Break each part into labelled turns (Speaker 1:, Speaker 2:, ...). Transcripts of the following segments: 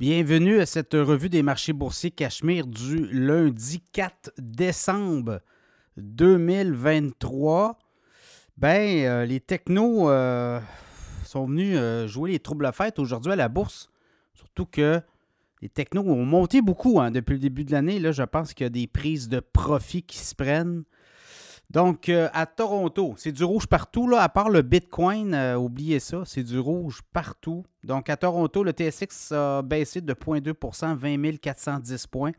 Speaker 1: Bienvenue à cette revue des marchés boursiers Cachemire du lundi 4 décembre 2023. Ben, euh, les technos euh, sont venus euh, jouer les troubles à fête aujourd'hui à la bourse. Surtout que les technos ont monté beaucoup hein, depuis le début de l'année. Là, je pense qu'il y a des prises de profit qui se prennent. Donc, euh, à Toronto, c'est du rouge partout, là, à part le Bitcoin, euh, oubliez ça, c'est du rouge partout. Donc, à Toronto, le TSX a baissé de 0,2% 20 410 points.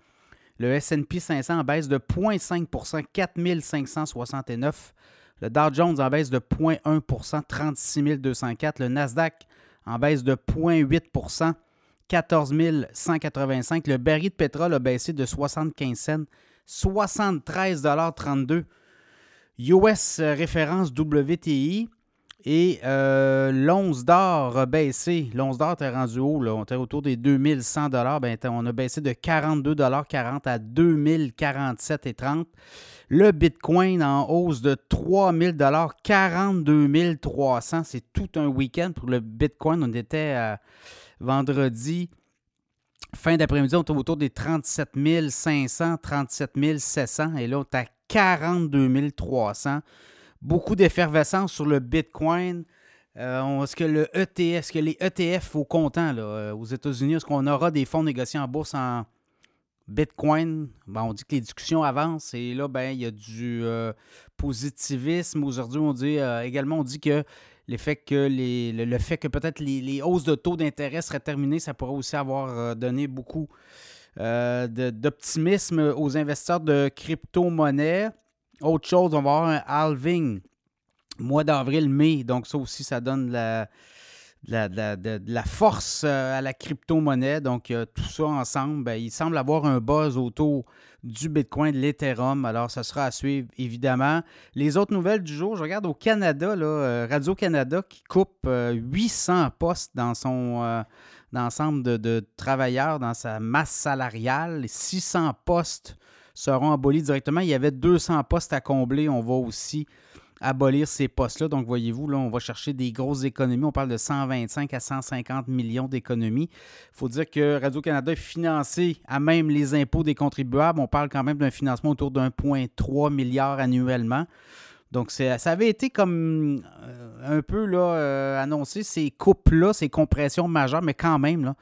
Speaker 1: Le SP 500 en baisse de 0,5% 4 569. Le Dow Jones en baisse de 0,1% 36 204. Le Nasdaq en baisse de 0,8% 14 185. Le baril de pétrole a baissé de 75 cents, 73,32 US référence WTI et euh, l'once d'or a baissé. L'once d'or était rendu haut, on était autour des 2100 ben, On a baissé de 42,40 à 2047,30 Le Bitcoin en hausse de 3000 42 300 C'est tout un week-end pour le Bitcoin. On était euh, vendredi fin d'après-midi, on était autour des 37 500, 37 700. Et là, on est à 42 300. Beaucoup d'effervescence sur le Bitcoin. Euh, est-ce que le ETF, est-ce que les ETF au comptant là, euh, aux États-Unis, est-ce qu'on aura des fonds négociés en bourse en Bitcoin? on dit que les discussions avancent et là, ben, il y a du euh, positivisme. Aujourd'hui, on dit également on dit que le fait que, les, le, fait que peut-être les, les, hausses de taux d'intérêt seraient terminées, ça pourrait aussi avoir donné beaucoup euh, d'optimisme aux investisseurs de crypto-monnaies. Autre chose, on va avoir un halving mois d'avril-mai. Donc, ça aussi, ça donne la, de, la force euh, à la crypto-monnaie. Donc, tout ça ensemble, ben, il semble avoir un buzz autour du Bitcoin, de l'Ethereum. Alors, ça sera à suivre, évidemment. Les autres nouvelles du jour, je regarde au Canada, là, euh, Radio-Canada qui coupe 800 postes dans son d'ensemble de, travailleurs dans sa masse salariale. 600 postes seront abolis directement. Il y avait 200 postes à combler. On va aussi abolir ces postes-là. Donc, voyez-vous, là, on va chercher des grosses économies. On parle de 125 à 150 millions d'économies. Il faut dire que Radio-Canada est financé à même les impôts des contribuables. On parle quand même d'un financement autour de 1,3 milliard annuellement. Donc, ça avait été comme euh, un peu là, euh, annoncé, ces coupes-là, ces compressions majeures, mais quand même, là,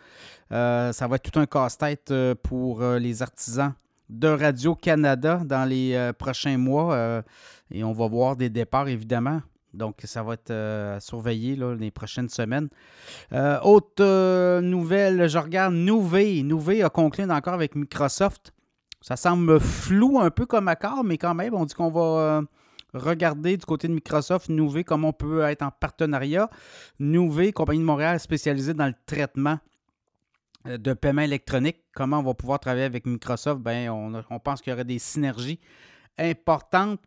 Speaker 1: euh, ça va être tout un casse-tête pour les artisans de Radio-Canada dans les prochains mois. et on va voir des départs, évidemment. Donc, ça va être à surveiller là, les prochaines semaines. autre nouvelle, je regarde Nouvé. Nouvé a conclu encore avec Microsoft. Ça semble flou un peu comme accord, mais quand même, on dit qu'on va Regardez du côté de Microsoft, Nouvé, comment on peut être en partenariat. Nouvé, compagnie de Montréal spécialisée dans le traitement euh, de paiement électronique. Comment on va pouvoir travailler avec Microsoft? Ben, on, pense qu'il y aurait des synergies importantes.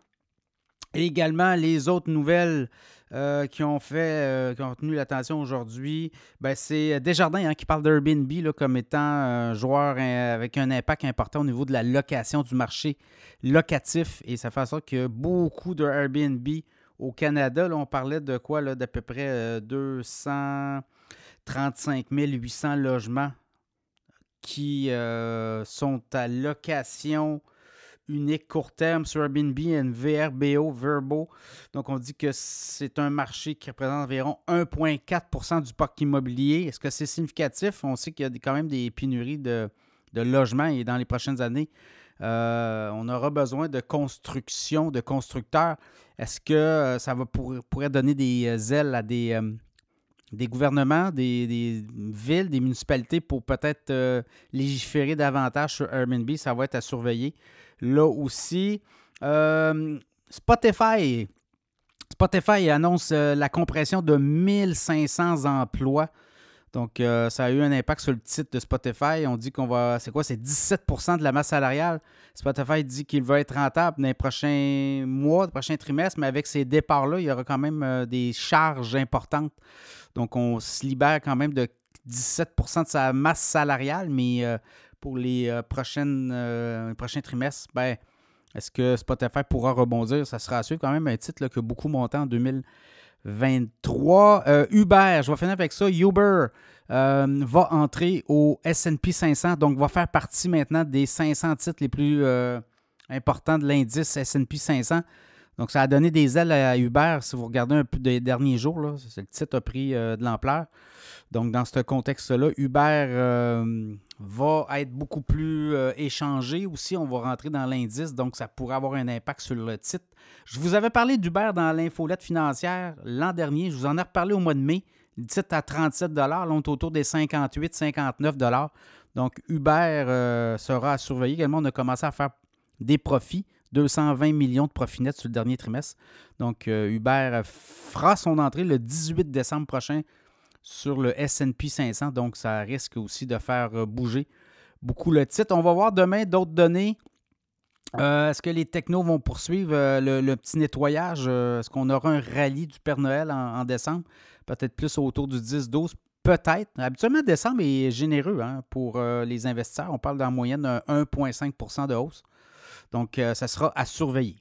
Speaker 1: Et également, les autres nouvelles euh, qui ont fait, euh, qui ont tenu l'attention aujourd'hui, ben, c'est Desjardins hein, qui parle d'Airbnb comme étant un joueur avec un impact important au niveau de la location du marché locatif. Et ça fait en sorte que beaucoup de Airbnb au Canada, on parlait de quoi, d'à peu près 235 euh, 800 logements qui euh, sont à location unique court terme sur Airbnb VRBO, Verbo. Donc, on dit que c'est un marché qui représente environ 1,4% du parc immobilier. Est-ce que c'est significatif? On sait qu'il y a quand même des pénuries de, logements et dans les prochaines années, euh, on aura besoin de construction, de constructeurs. Est-ce que euh, ça va pourrait donner des ailes à des, des gouvernements, des, villes, des municipalités pour peut-être légiférer davantage sur Airbnb? Ça va être à surveiller. Là aussi, Spotify. Spotify annonce la compression de 1500 emplois donc, euh, ça a eu un impact sur le titre de Spotify. On dit qu'on va. C'est quoi C'est 17% de la masse salariale. Spotify dit qu'il va être rentable dans les prochains mois, les prochains trimestres, mais avec ces départs-là, il y aura quand même euh, des charges importantes. Donc, on se libère quand même de 17% de sa masse salariale, mais euh, pour les, prochains trimestres, ben, est-ce que Spotify pourra rebondir? Ça sera à suivre quand même un titre que beaucoup montaient en 2000. 23. Uber, je vais finir avec ça. Uber va entrer au SP 500, donc va faire partie maintenant des 500 titres les plus importants de l'indice SP 500. Donc, ça a donné des ailes à Uber. Si vous regardez un peu des derniers jours, là, le titre a pris de l'ampleur. Donc, dans ce contexte-là, Uber euh, va être beaucoup plus euh, échangé aussi. On va rentrer dans l'indice, donc ça pourrait avoir un impact sur le titre. Je vous avais parlé d'Uber dans l'infolette financière l'an dernier. Je vous en ai reparlé au mois de mai. Le titre à 37 Là, on est autour des 58-59 Donc, Uber euh, sera à surveiller. Également, on a commencé à faire des profits. 220 millions de profits nets sur le dernier trimestre. Donc, Uber fera son entrée le 18 décembre prochain sur le SP 500. Donc, ça risque aussi de faire euh, bouger beaucoup le titre. On va voir demain d'autres données. Euh, est-ce que les technos vont poursuivre euh, le, petit nettoyage? Est-ce qu'on aura un rallye du Père Noël en, décembre? Peut-être plus autour du 10-12. Peut-être. Habituellement, décembre est généreux hein, pour les investisseurs. On parle d'en moyenne d'un 1,5% de hausse. Donc, ça sera à surveiller.